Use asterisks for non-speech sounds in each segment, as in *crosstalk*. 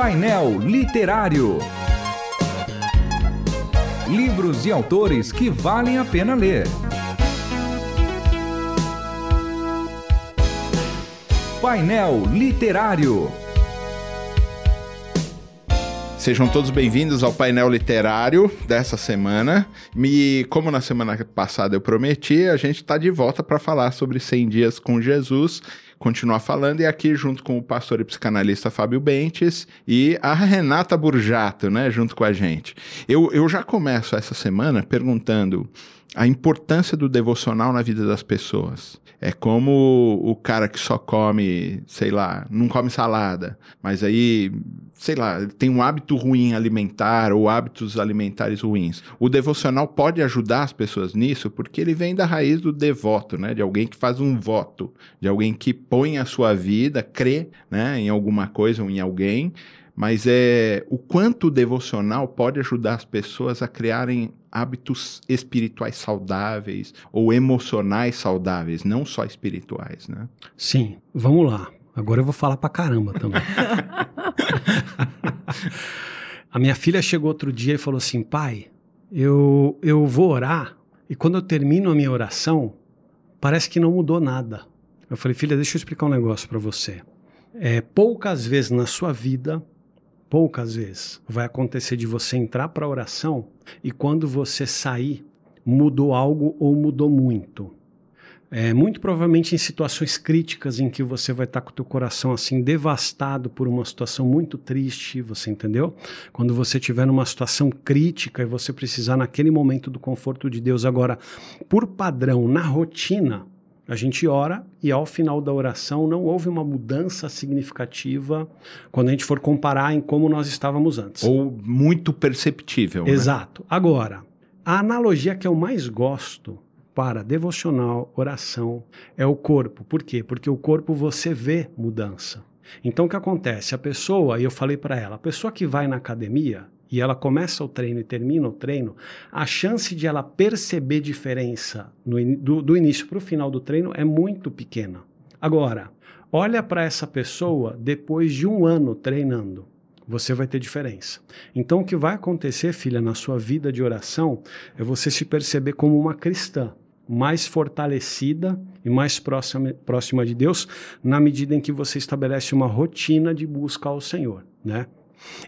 Painel Literário. Livros e autores que valem a pena ler. Painel Literário. Sejam todos bem-vindos ao painel literário dessa semana. Me, como na semana passada eu prometi, a gente está de volta para falar sobre 100 dias com Jesus, continuar falando e aqui junto com o pastor e psicanalista Fábio Bentes e a Renata Burjato, né, junto com a gente. Eu, eu já começo essa semana perguntando a importância do devocional na vida das pessoas. É como o cara que só come, sei lá, não come salada, mas aí, sei lá, tem um hábito ruim alimentar ou hábitos alimentares ruins. O devocional pode ajudar as pessoas nisso porque ele vem da raiz do devoto, né? De alguém que faz um voto, de alguém que põe a sua vida, crê, né, em alguma coisa ou em alguém mas é o quanto o devocional pode ajudar as pessoas a criarem hábitos espirituais saudáveis ou emocionais saudáveis, não só espirituais, né? Sim, vamos lá. Agora eu vou falar pra caramba também. *laughs* a minha filha chegou outro dia e falou assim: pai, eu, eu vou orar e quando eu termino a minha oração, parece que não mudou nada. Eu falei, filha, deixa eu explicar um negócio para você. É, poucas vezes na sua vida poucas vezes vai acontecer de você entrar para a oração e quando você sair, mudou algo ou mudou muito. É, muito provavelmente em situações críticas em que você vai estar com o teu coração assim devastado por uma situação muito triste, você entendeu? Quando você estiver numa situação crítica e você precisar naquele momento do conforto de Deus. Agora, por padrão, na rotina, a gente ora e ao final da oração não houve uma mudança significativa quando a gente for comparar em como nós estávamos antes. Ou muito perceptível. Né? Exato. Né? Agora, a analogia que eu mais gosto para devocional, oração, é o corpo. Por quê? Porque o corpo você vê mudança. Então o que acontece? A pessoa, e eu falei para ela, a pessoa que vai na academia, e ela começa o treino e termina o treino, a chance de ela perceber diferença do, do início para o final do treino é muito pequena. Agora, olha para essa pessoa depois de um ano treinando. Você vai ter diferença. Então, o que vai acontecer, filha, na sua vida de oração é você se perceber como uma cristã mais fortalecida e mais próxima, próxima de Deus, na medida em que você estabelece uma rotina de busca ao Senhor, né?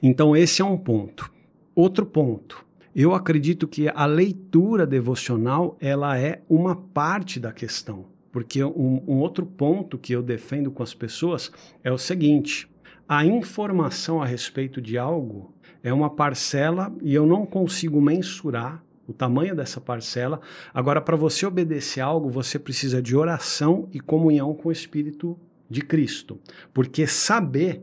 Então, esse é um ponto. Outro ponto. Eu acredito que a leitura devocional ela é uma parte da questão. Porque um, um outro ponto que eu defendo com as pessoas é o seguinte: a informação a respeito de algo é uma parcela e eu não consigo mensurar o tamanho dessa parcela. Agora, para você obedecer algo, você precisa de oração e comunhão com o Espírito de Cristo. Porque saber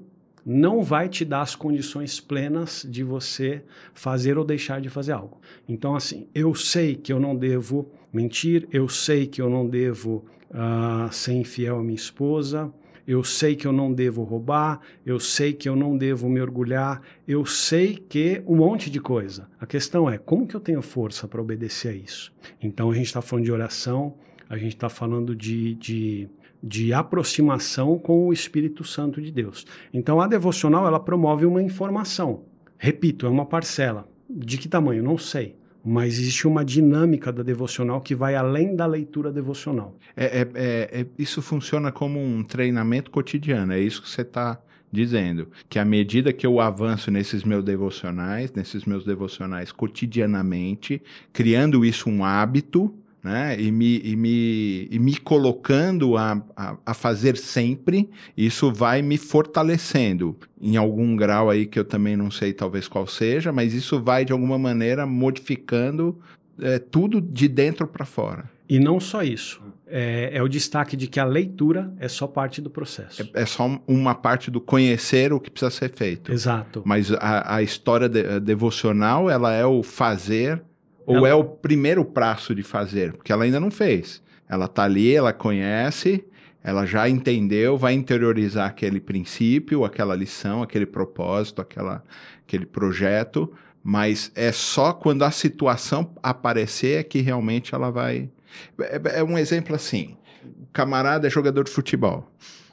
não vai te dar as condições plenas de você fazer ou deixar de fazer algo. Então, assim, eu sei que eu não devo mentir, eu sei que eu não devo uh, ser infiel à minha esposa, eu sei que eu não devo roubar, eu sei que eu não devo me orgulhar, eu sei que um monte de coisa. A questão é como que eu tenho força para obedecer a isso? Então a gente está falando de oração, a gente está falando de, de de aproximação com o Espírito Santo de Deus. Então a devocional ela promove uma informação. Repito, é uma parcela. De que tamanho? Não sei. Mas existe uma dinâmica da devocional que vai além da leitura devocional. É, é, é, é isso funciona como um treinamento cotidiano, é isso que você está dizendo. Que à medida que eu avanço nesses meus devocionais, nesses meus devocionais cotidianamente, criando isso um hábito, né? E me, e me, e me colocando a, a, a, fazer sempre, isso vai me fortalecendo em algum grau aí que eu também não sei talvez qual seja, mas isso vai de alguma maneira modificando é, tudo de dentro para fora. E não só isso. É, é, o destaque de que a leitura é só parte do processo. É, é, só uma parte do conhecer o que precisa ser feito. Exato. Mas a, a história de, devocional, ela é o fazer ou ela... é o primeiro prazo de fazer? Porque ela ainda não fez. Ela está ali, ela conhece, ela já entendeu, vai interiorizar aquele princípio, aquela lição, aquele propósito, aquela, aquele projeto, mas é só quando a situação aparecer é que realmente ela vai. É, é um exemplo assim: o camarada é jogador de futebol,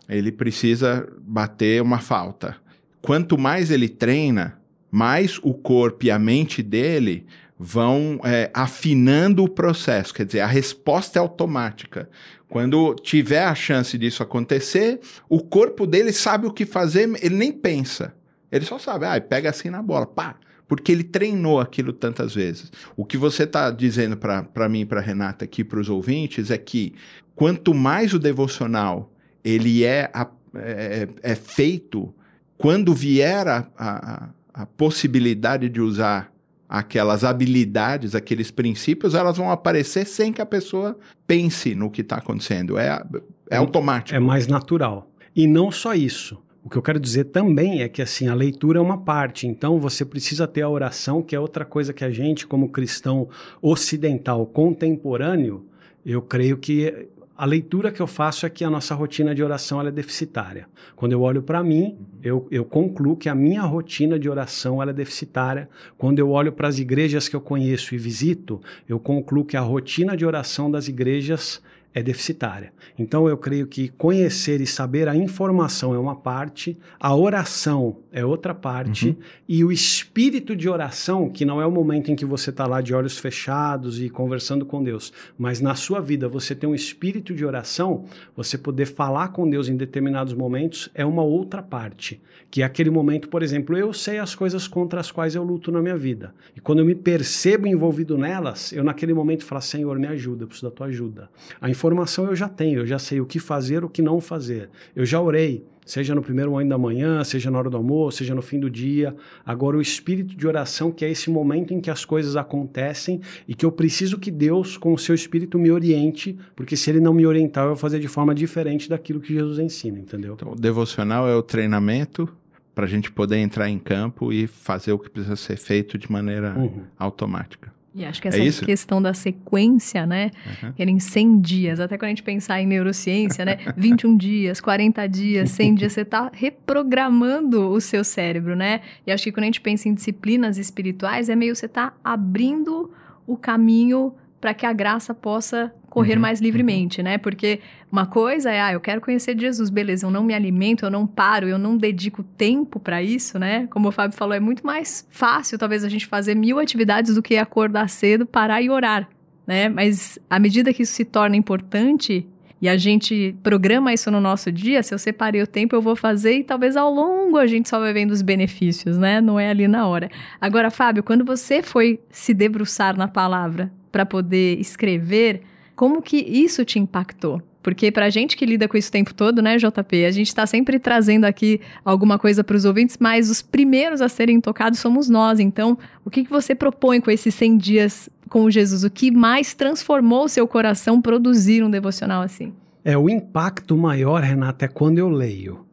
ele precisa bater uma falta quanto mais ele treina, mais o corpo e a mente dele vão é, afinando o processo, quer dizer, a resposta é automática. Quando tiver a chance disso acontecer, o corpo dele sabe o que fazer, ele nem pensa. Ele só sabe, ah, pega assim na bola, pá, porque ele treinou aquilo tantas vezes. O que você está dizendo para mim, para Renata aqui, para os ouvintes, é que quanto mais o devocional ele é, a, é, é, feito, quando vier a, a, a possibilidade de usar aquelas habilidades, aqueles princípios, elas vão aparecer sem que a pessoa pense no que está acontecendo. É, é automático. É mais natural. E não só isso. O que eu quero dizer também é que assim a leitura é uma parte, então você precisa ter a oração, que é outra coisa que a gente, como cristão ocidental contemporâneo, eu creio que a leitura que eu faço é que a nossa rotina de oração é deficitária. Quando eu olho para mim, eu, eu, concluo que a minha rotina de oração é deficitária. Quando eu olho para as igrejas que eu conheço e visito, eu concluo que a rotina de oração das igrejas é deficitária. Então eu creio que conhecer e saber a informação é uma parte, a oração é outra parte, uhum. e o espírito de oração, que não é o momento em que você está lá de olhos fechados e conversando com Deus, mas na sua vida você tem um espírito de oração, você poder falar com Deus em determinados momentos é uma outra parte, que é aquele momento, por exemplo, eu sei as coisas contra as quais eu luto na minha vida, e quando eu me percebo envolvido nelas, eu naquele momento falo, Senhor, me ajuda, eu preciso da tua ajuda. A informação eu já tenho, eu já sei o que fazer, o que não fazer. Eu já orei, seja no primeiro momento da manhã, seja na hora do almoço, seja no fim do dia. Agora, o espírito de oração, que é esse momento em que as coisas acontecem e que eu preciso que Deus, com o seu espírito, me oriente, porque se ele não me orientar, eu vou fazer de forma diferente daquilo que Jesus ensina, entendeu? Então, o devocional é o treinamento para a gente poder entrar em campo e fazer o que precisa ser feito de maneira uhum. automática. E acho que é essa é questão da sequência, né? Uhum. Querem 100 dias, até quando a gente pensar em neurociência, né? *laughs* 21 dias, 40 dias, 100 dias, você está reprogramando o seu cérebro, né? E acho que quando a gente pensa em disciplinas espirituais, é meio você tá abrindo o caminho para que a graça possa correr uhum, mais livremente, uhum. né? Porque uma coisa é, ah, eu quero conhecer Jesus, beleza, eu não me alimento, eu não paro, eu não dedico tempo para isso, né? Como o Fábio falou, é muito mais fácil talvez a gente fazer mil atividades do que acordar cedo, parar e orar, né? Mas à medida que isso se torna importante, e a gente programa isso no nosso dia, se eu separei o tempo, eu vou fazer e talvez ao longo a gente só vai vendo os benefícios, né? Não é ali na hora. Agora, Fábio, quando você foi se debruçar na palavra, para poder escrever, como que isso te impactou? Porque para a gente que lida com isso o tempo todo, né, JP, a gente está sempre trazendo aqui alguma coisa para os ouvintes, mas os primeiros a serem tocados somos nós. Então, o que, que você propõe com esses 100 dias com Jesus? O que mais transformou o seu coração produzir um devocional assim? É, o impacto maior, Renata, é quando eu leio.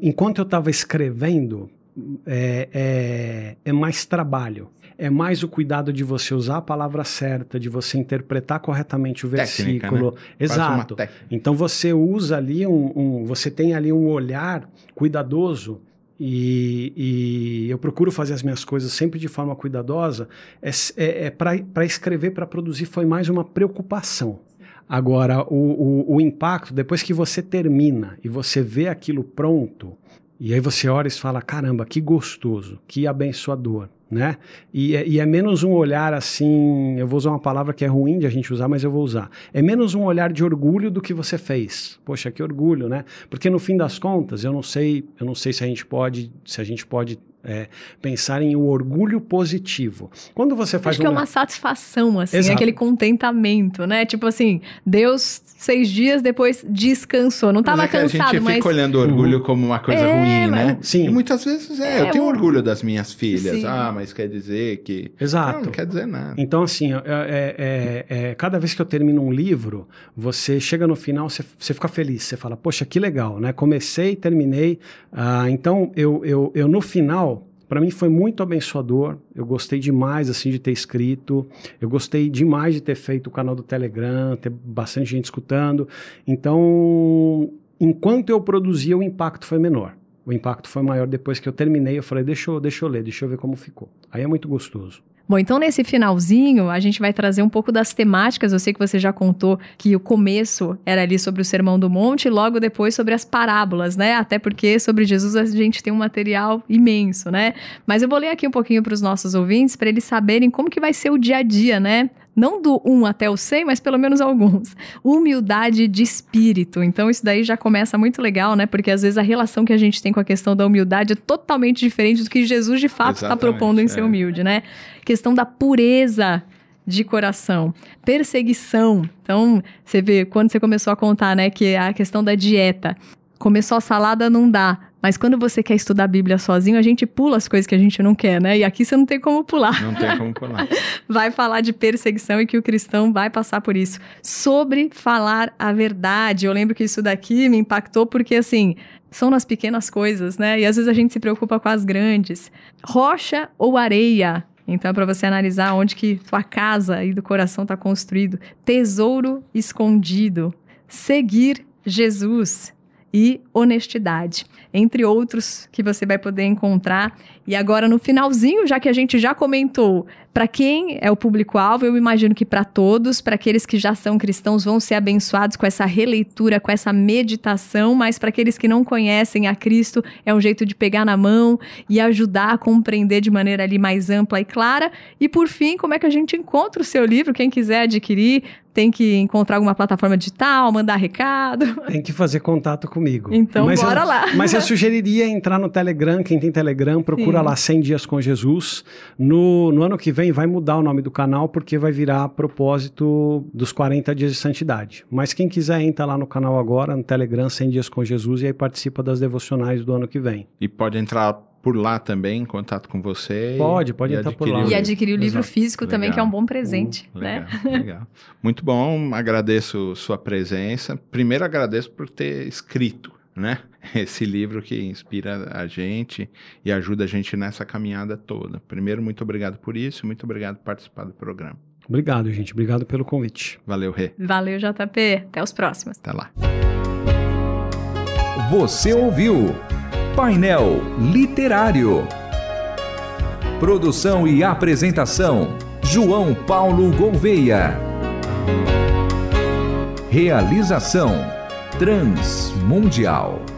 Enquanto eu estava escrevendo, é, é, é mais trabalho é mais o cuidado de você usar a palavra certa, de você interpretar corretamente o Técnica, versículo. Né? Exato. Então você usa ali um, um, você tem ali um olhar cuidadoso e, e, eu procuro fazer as minhas coisas sempre de forma cuidadosa. É, é, é para escrever, para produzir, foi mais uma preocupação. Agora, o, o, o impacto, depois que você termina e você vê aquilo pronto, e aí você olha e fala: caramba, que gostoso, que abençoador né? E, é, e, é menos um olhar assim, eu vou usar uma palavra que é ruim de a gente usar, mas eu vou usar. É menos um olhar de orgulho do que você fez. Poxa, que orgulho, né? Porque no fim das contas, eu não sei, eu não sei se a gente pode, se a gente pode é, pensar em um orgulho positivo. Quando você faz Acho uma... que é uma satisfação, assim, Exato. aquele contentamento, né? Tipo assim, Deus seis dias depois descansou. Não estava é cansado, A gente mas... fica olhando orgulho uhum. como uma coisa é, ruim, né? Sim. E muitas vezes é, eu é, tenho orgulho das minhas filhas. Sim. Ah, mas quer dizer que... Exato. Não, não quer dizer nada. Então, assim, é, é, cada vez que eu termino um livro, você chega no final, você, você fica feliz. Você fala, poxa, que legal, né? Comecei, terminei. Ah, então, eu, eu, eu no final para mim foi muito abençoador. Eu gostei demais assim de ter escrito. Eu gostei demais de ter feito o canal do Telegram, ter bastante gente escutando. Então, enquanto eu produzia, o impacto foi menor. O impacto foi maior depois que eu terminei. Eu falei, deixa eu, deixa eu ler, deixa eu ver como ficou. Aí é muito gostoso. Bom, então nesse finalzinho, a gente vai trazer um pouco das temáticas. Eu sei que você já contou que o começo era ali sobre o Sermão do Monte e logo depois sobre as parábolas, né? Até porque sobre Jesus a gente tem um material imenso, né? Mas eu vou ler aqui um pouquinho para os nossos ouvintes para eles saberem como que vai ser o dia a dia, né? Não do 1 até o 100, mas pelo menos alguns. Humildade de espírito. Então, isso daí já começa muito legal, né? Porque às vezes a relação que a gente tem com a questão da humildade é totalmente diferente do que Jesus de fato está propondo em é. ser humilde, né? Questão da pureza de coração. Perseguição. Então, você vê, quando você começou a contar, né, que é a questão da dieta. Começou a salada, não dá. Mas quando você quer estudar a Bíblia sozinho, a gente pula as coisas que a gente não quer, né? E aqui você não tem como pular. Não tem como pular. *laughs* vai falar de perseguição e que o cristão vai passar por isso. Sobre falar a verdade. Eu lembro que isso daqui me impactou porque, assim, são nas pequenas coisas, né? E às vezes a gente se preocupa com as grandes. Rocha ou areia? Então, é para você analisar onde que tua casa e do coração está construído. Tesouro escondido. Seguir Jesus e honestidade, entre outros que você vai poder encontrar. E agora no finalzinho, já que a gente já comentou para quem é o público-alvo, eu imagino que para todos, para aqueles que já são cristãos, vão ser abençoados com essa releitura, com essa meditação, mas para aqueles que não conhecem a Cristo, é um jeito de pegar na mão e ajudar a compreender de maneira ali mais ampla e clara. E por fim, como é que a gente encontra o seu livro? Quem quiser adquirir, tem que encontrar alguma plataforma digital, mandar recado. Tem que fazer contato comigo. Então, mas bora eu, lá. Mas eu sugeriria entrar no Telegram. Quem tem Telegram, procura Sim. lá 100 Dias com Jesus. No, no ano que vem vai mudar o nome do canal porque vai virar a propósito dos 40 dias de santidade. Mas quem quiser entra lá no canal agora, no Telegram 100 dias com Jesus e aí participa das devocionais do ano que vem. E pode entrar por lá também, em contato com você. Pode, pode entrar por lá. E adquirir o livro Exato. físico legal. também, que é um bom presente. Uh, legal, né? legal. Muito bom, agradeço sua presença. Primeiro agradeço por ter escrito né? *laughs* Esse livro que inspira a gente e ajuda a gente nessa caminhada toda. Primeiro, muito obrigado por isso, muito obrigado por participar do programa. Obrigado, gente. Obrigado pelo convite. Valeu, Rê. Valeu, JP. Até os próximos. Até lá. Você ouviu Painel Literário. Produção e apresentação: João Paulo Gouveia. Realização Transmundial.